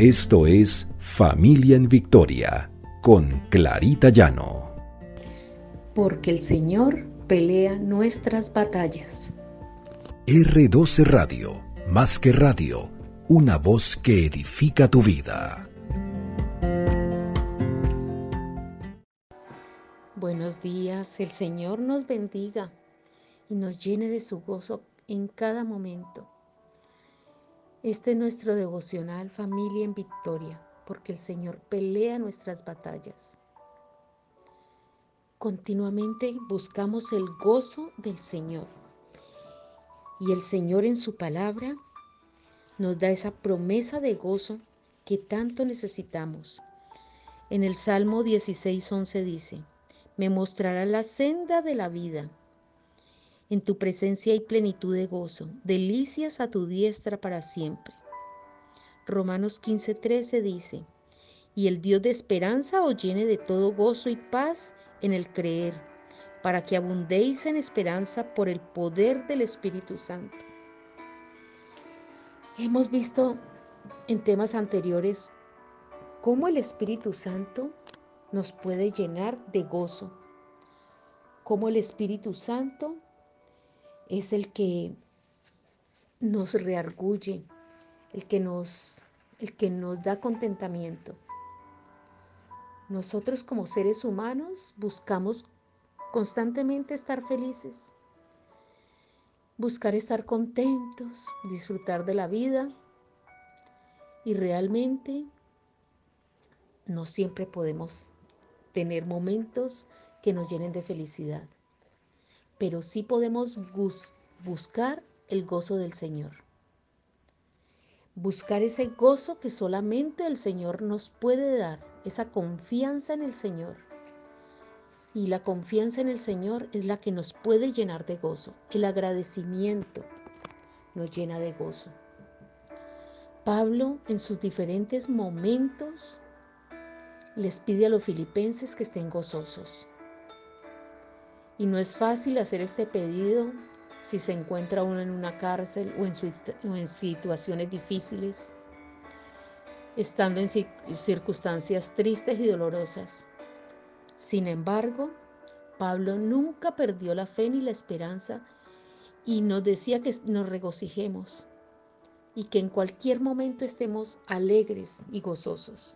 Esto es Familia en Victoria con Clarita Llano. Porque el Señor pelea nuestras batallas. R12 Radio, más que radio, una voz que edifica tu vida. Buenos días, el Señor nos bendiga y nos llene de su gozo en cada momento. Este es nuestro devocional Familia en Victoria, porque el Señor pelea nuestras batallas. Continuamente buscamos el gozo del Señor. Y el Señor en su palabra nos da esa promesa de gozo que tanto necesitamos. En el Salmo 16:11 dice, me mostrará la senda de la vida en tu presencia hay plenitud de gozo, delicias a tu diestra para siempre. Romanos 15:13 dice, y el Dios de esperanza os llene de todo gozo y paz en el creer, para que abundéis en esperanza por el poder del Espíritu Santo. Hemos visto en temas anteriores cómo el Espíritu Santo nos puede llenar de gozo, cómo el Espíritu Santo es el que nos reargulle, el que nos, el que nos da contentamiento. Nosotros como seres humanos buscamos constantemente estar felices, buscar estar contentos, disfrutar de la vida y realmente no siempre podemos tener momentos que nos llenen de felicidad pero sí podemos buscar el gozo del Señor. Buscar ese gozo que solamente el Señor nos puede dar, esa confianza en el Señor. Y la confianza en el Señor es la que nos puede llenar de gozo. El agradecimiento nos llena de gozo. Pablo en sus diferentes momentos les pide a los filipenses que estén gozosos. Y no es fácil hacer este pedido si se encuentra uno en una cárcel o en, situaciones difíciles, estando en circunstancias tristes y dolorosas. Sin embargo, Pablo nunca perdió la fe ni la esperanza y nos decía que nos regocijemos y que en cualquier momento estemos alegres y gozosos.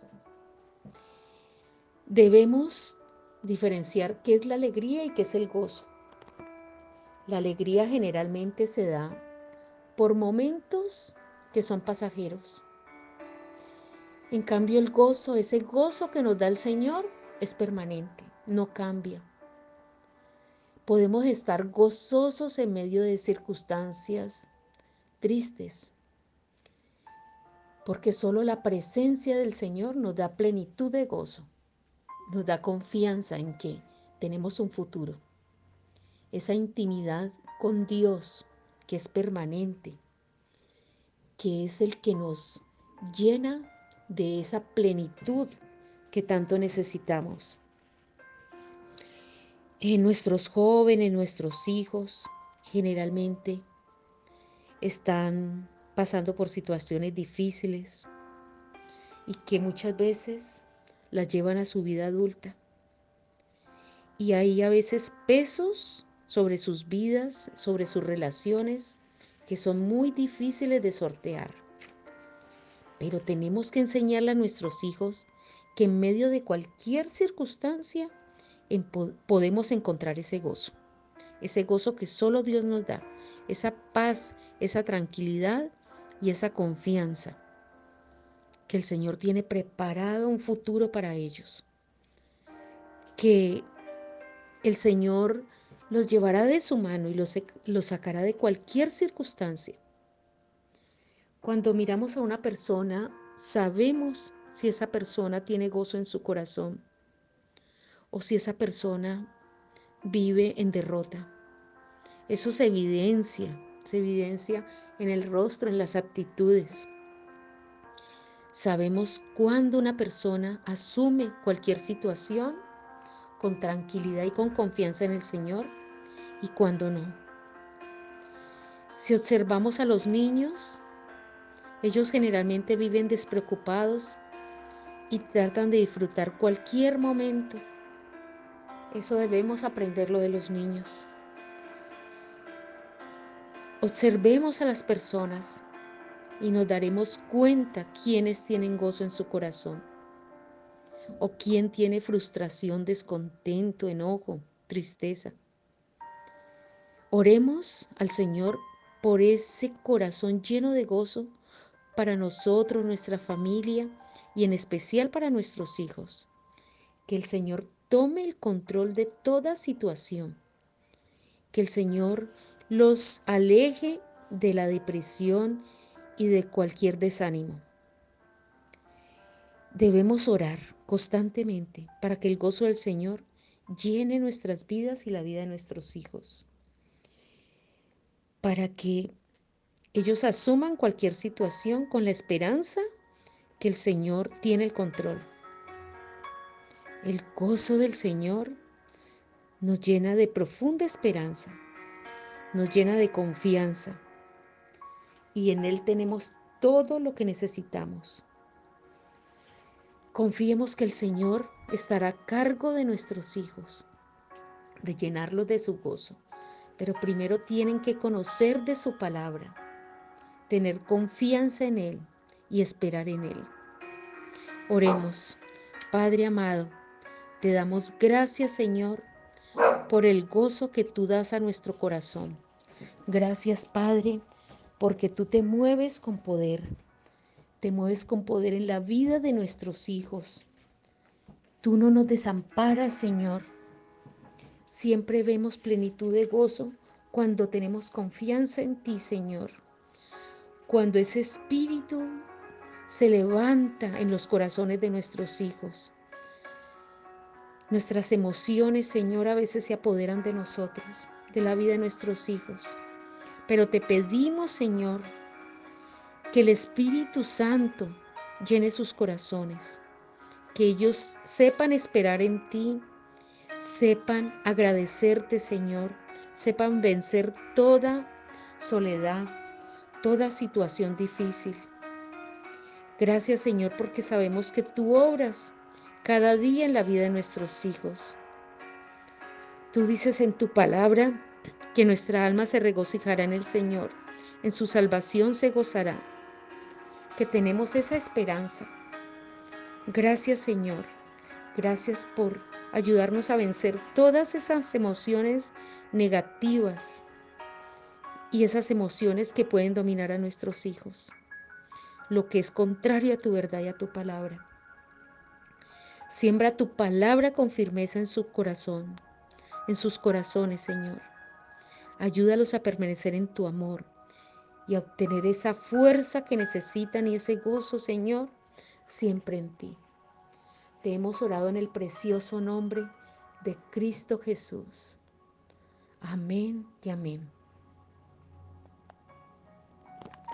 Debemos diferenciar qué es la alegría y qué es el gozo. La alegría generalmente se da por momentos que son pasajeros. En cambio el gozo, ese gozo que nos da el Señor, es permanente, no cambia. Podemos estar gozosos en medio de circunstancias tristes, porque solo la presencia del Señor nos da plenitud de gozo nos da confianza en que tenemos un futuro. Esa intimidad con Dios que es permanente, que es el que nos llena de esa plenitud que tanto necesitamos. En nuestros jóvenes, nuestros hijos, generalmente están pasando por situaciones difíciles y que muchas veces las llevan a su vida adulta. Y hay a veces pesos sobre sus vidas, sobre sus relaciones, que son muy difíciles de sortear. Pero tenemos que enseñarle a nuestros hijos que en medio de cualquier circunstancia podemos encontrar ese gozo, ese gozo que solo Dios nos da, esa paz, esa tranquilidad y esa confianza que el Señor tiene preparado un futuro para ellos, que el Señor los llevará de su mano y los, los sacará de cualquier circunstancia. Cuando miramos a una persona, sabemos si esa persona tiene gozo en su corazón o si esa persona vive en derrota. Eso se evidencia, se evidencia en el rostro, en las actitudes. Sabemos cuándo una persona asume cualquier situación con tranquilidad y con confianza en el Señor y cuándo no. Si observamos a los niños, Ellos generalmente viven despreocupados y tratan de disfrutar cualquier momento. Eso debemos aprenderlo de los niños. Observemos a las personas y nos daremos cuenta quiénes tienen gozo en su corazón o quién tiene frustración, descontento, enojo, tristeza. Oremos al Señor por ese corazón lleno de gozo para nosotros, nuestra familia y en especial para nuestros hijos. Que el Señor tome el control de toda situación. Que el Señor los aleje de la depresión y de cualquier desánimo. Debemos orar constantemente para que el gozo del Señor llene nuestras vidas y la vida de nuestros hijos. Para que ellos asuman cualquier situación con la esperanza que el Señor tiene el control. El gozo del Señor nos llena de profunda esperanza, nos llena de confianza y en Él tenemos todo lo que necesitamos. Confiemos que el Señor estará a cargo de nuestros hijos, de llenarlos de su gozo, pero primero tienen que conocer de su palabra, tener confianza en Él y esperar en Él. Oremos, Padre amado, te damos gracias Señor por el gozo que tú das a nuestro corazón. Gracias Padre, porque tú te mueves con poder, te mueves con poder en la vida de nuestros hijos. Tú no nos desamparas, Señor. Siempre vemos plenitud de gozo cuando tenemos confianza en ti, Señor. Cuando ese espíritu se levanta en los corazones de nuestros hijos. Nuestras emociones, Señor, a veces se apoderan de nosotros, de la vida de nuestros hijos. Pero te pedimos, Señor, que el Espíritu Santo llene sus corazones, que ellos sepan esperar en ti, sepan agradecerte, Señor, sepan vencer toda soledad, toda situación difícil. Gracias, Señor, porque sabemos que tú obras cada día en la vida de nuestros hijos. Tú dices en tu palabra que nuestra alma se regocijará en el Señor, en su salvación se gozará, que tenemos esa esperanza. Gracias Señor, gracias por ayudarnos a vencer todas esas emociones negativas y esas emociones que pueden dominar a nuestros hijos, lo que es contrario a tu verdad y a tu palabra. Siembra tu palabra con firmeza en su corazón, en sus corazones, Señor Ayúdalos a permanecer en tu amor y a obtener esa fuerza que necesitan y ese gozo, Señor, siempre en ti. Te hemos orado en el precioso nombre de Cristo Jesús. Amén y amén.